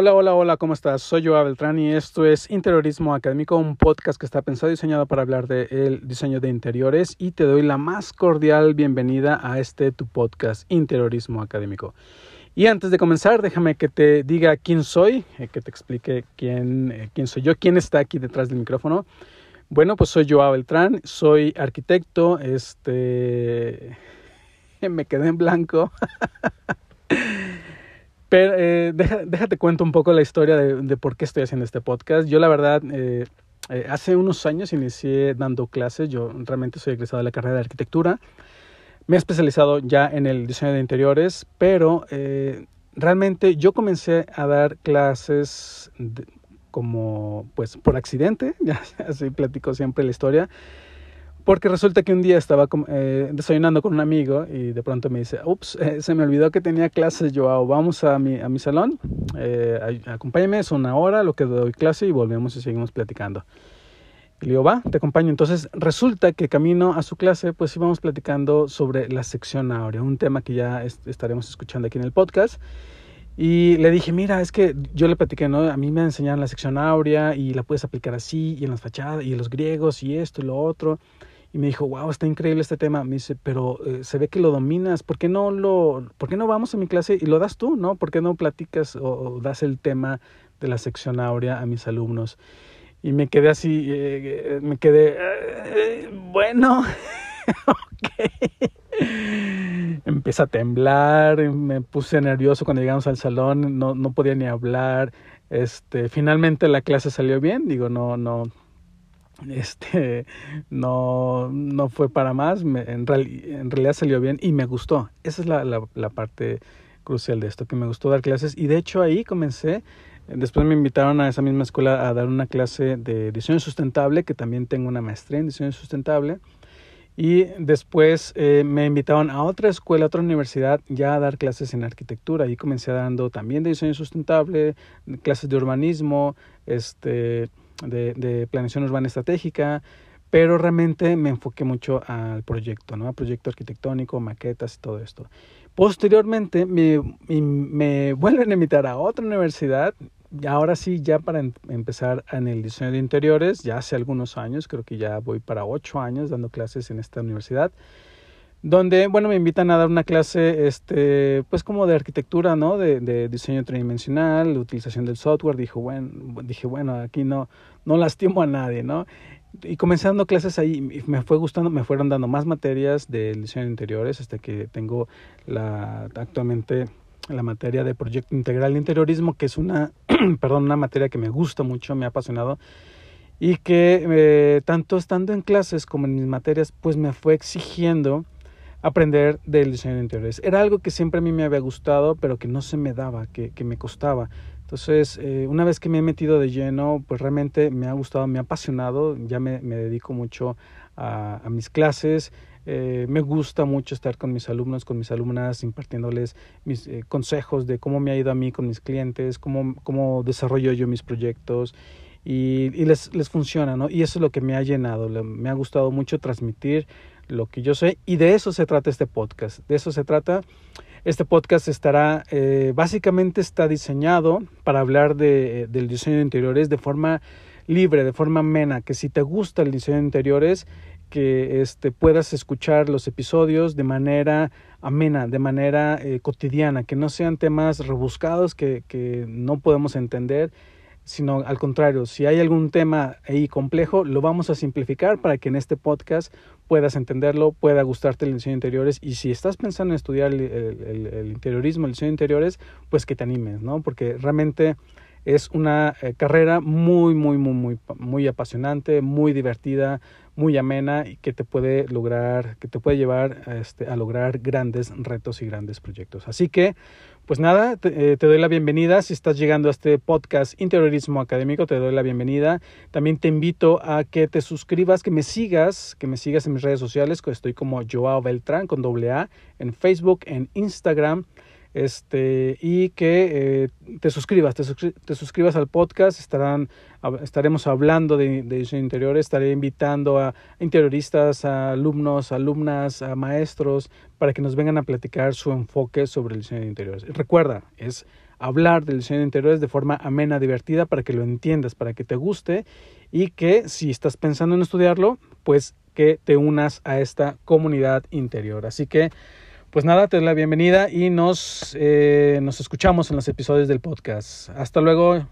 Hola, hola, hola, ¿cómo estás? Soy Joa Beltrán y esto es Interiorismo Académico, un podcast que está pensado y diseñado para hablar del diseño de interiores y te doy la más cordial bienvenida a este tu podcast, Interiorismo Académico. Y antes de comenzar, déjame que te diga quién soy, eh, que te explique quién, eh, quién soy yo, quién está aquí detrás del micrófono. Bueno, pues soy Joa Beltrán, soy arquitecto, este... me quedé en blanco. Pero eh, déjate cuento un poco la historia de, por qué estoy haciendo este podcast. Yo la verdad, eh, eh, hace unos años inicié dando clases. Yo realmente soy egresado de la carrera de arquitectura. Me he especializado ya en el diseño de interiores, pero eh, realmente yo comencé a dar clases como pues por accidente, así platico siempre la historia. Porque resulta que un día estaba eh, desayunando con un amigo y de pronto me dice, ups, eh, se me olvidó que tenía clases, Joao, vamos a mi, a mi salón, eh, acompáñame, es una hora lo que doy clase y volvemos y seguimos platicando. Y le digo, va, te acompaño. Entonces resulta que camino a su clase, pues íbamos platicando sobre la sección áurea, un tema que ya estaremos escuchando aquí en el podcast. Y le dije, mira, es que yo le platiqué, ¿no? A mí me enseñaron la sección áurea y la puedes aplicar así, y en las fachadas, y en los griegos, y esto y lo otro y me dijo, wow, está increíble este tema. Me dice, pero eh, se ve que lo dominas, ¿por qué no lo, por qué no vamos a mi clase y lo das tú, no? ¿Por qué no platicas o, das el tema de la sección áurea a mis alumnos? Y me quedé así, eh, eh, me quedé, bueno, ok. Empecé a temblar, me puse nervioso cuando llegamos al salón, no, no podía ni hablar. Este, finalmente la clase salió bien, digo, no, no, este no, no fue para más, en, en, realidad salió bien y me gustó. Esa es la, la, la, parte crucial de esto, que me gustó dar clases y de hecho ahí comencé, después me invitaron a esa misma escuela a dar una clase de diseño sustentable, que también tengo una maestría en diseño sustentable. Y después eh, me invitaron a otra escuela, a otra universidad, ya a dar clases en arquitectura. Ahí comencé dando también de diseño sustentable, clases de urbanismo, este, de, de planeación urbana estratégica, pero realmente me enfoqué mucho al proyecto, ¿no? Al proyecto arquitectónico, maquetas y todo esto. Posteriormente me, me vuelven a invitar a otra universidad, ahora sí, ya para em, empezar en el diseño de interiores, ya hace algunos años, creo que ya voy para ocho años dando clases en esta universidad donde, bueno, me invitan a dar una clase, este, pues como de arquitectura, ¿no? De, de diseño tridimensional, de utilización del software. Dije, bueno, dije, bueno, aquí no, no lastimo a nadie, ¿no? Y comencé dando clases ahí, me fue gustando, me fueron dando más materias de diseño de interiores, hasta que tengo la, actualmente la materia de proyecto integral de interiorismo, que es una, perdón, una materia que me gusta mucho, me ha apasionado y que eh, tanto estando en clases como en mis materias, pues me fue exigiendo aprender del diseño de interiores. Era algo que siempre a mí me había gustado, pero que no se me daba, que, que me costaba. Entonces, eh, una vez que me he metido de lleno, pues realmente me ha gustado, me ha apasionado, ya me, me dedico mucho a, a mis clases, eh, me gusta mucho estar con mis alumnos, con mis alumnas, impartiéndoles mis eh, consejos de cómo me ha ido a mí con mis clientes, cómo, cómo desarrollo yo mis proyectos y, y les, les funciona, ¿no? Y eso es lo que me ha llenado, me ha gustado mucho transmitir lo que yo sé y de eso se trata este podcast, de eso se trata. Este podcast estará, eh, básicamente está diseñado para hablar de, del diseño de interiores de forma libre, de forma amena, que si te gusta el diseño de interiores, que este, puedas escuchar los episodios de manera amena, de manera eh, cotidiana, que no sean temas rebuscados que, que no podemos entender sino al contrario, si hay algún tema ahí complejo, lo vamos a simplificar para que en este podcast puedas entenderlo, pueda gustarte el diseño de interiores y si estás pensando en estudiar el, interiorismo, el diseño de interiores, pues que te animes, ¿no? Porque realmente es una eh, carrera muy, muy, muy, muy, muy apasionante, muy divertida, muy amena y que te puede lograr, que te puede llevar este, a lograr grandes retos y grandes proyectos. Así que, pues nada, te, eh, te, doy la bienvenida. Si estás llegando a este podcast Interiorismo Académico, te doy la bienvenida. También te invito a que te suscribas, que me sigas, que me sigas en mis redes sociales, que estoy como Joao Beltrán con doble A, en Facebook, en Instagram este y que eh, te suscribas, te, te, suscribas al podcast, estarán, estaremos hablando de, de, diseño interior, estaré invitando a interioristas, a alumnos, alumnas, a maestros, para que nos vengan a platicar su enfoque sobre el diseño de interiores. Recuerda, es hablar del diseño de interiores de forma amena, divertida, para que lo entiendas, para que te guste y que si estás pensando en estudiarlo, pues que te unas a esta comunidad interior. Así que, pues nada, te doy la bienvenida y nos, eh, nos escuchamos en los episodios del podcast. Hasta luego.